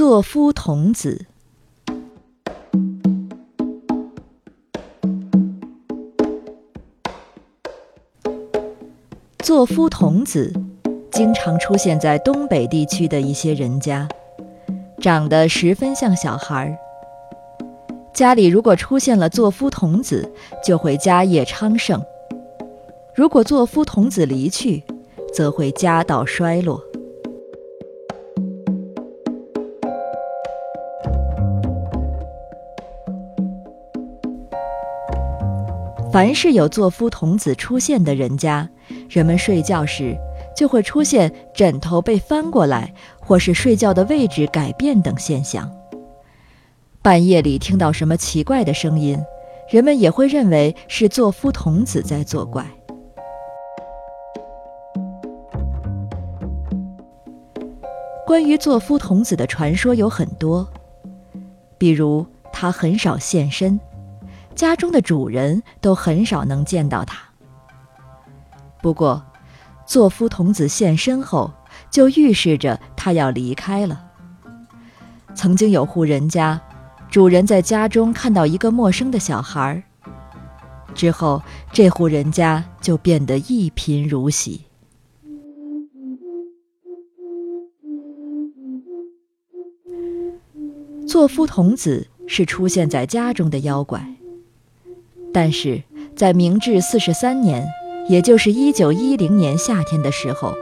作夫童子。作夫童子经常出现在东北地区的一些人家，长得十分像小孩儿。家里如果出现了作夫童子，就会家业昌盛；如果作夫童子离去，则会家道衰落。凡是有作夫童子出现的人家，人们睡觉时就会出现枕头被翻过来，或是睡觉的位置改变等现象。半夜里听到什么奇怪的声音，人们也会认为是作夫童子在作怪。关于作夫童子的传说有很多，比如他很少现身。家中的主人都很少能见到他。不过，作夫童子现身后，就预示着他要离开了。曾经有户人家，主人在家中看到一个陌生的小孩，之后这户人家就变得一贫如洗。作夫童子是出现在家中的妖怪。但是在明治四十三年，也就是一九一零年夏天的时候，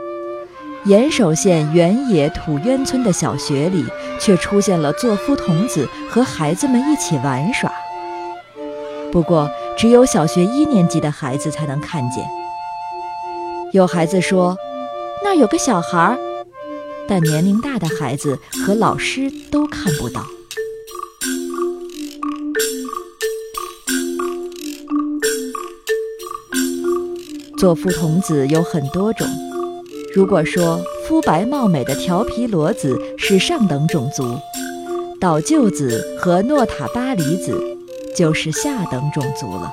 岩手县原野土渊村的小学里却出现了作夫童子和孩子们一起玩耍。不过，只有小学一年级的孩子才能看见。有孩子说，那有个小孩儿，但年龄大的孩子和老师都看不到。作夫童子有很多种。如果说肤白貌美的调皮骡子是上等种族，岛臼子和诺塔巴里子就是下等种族了。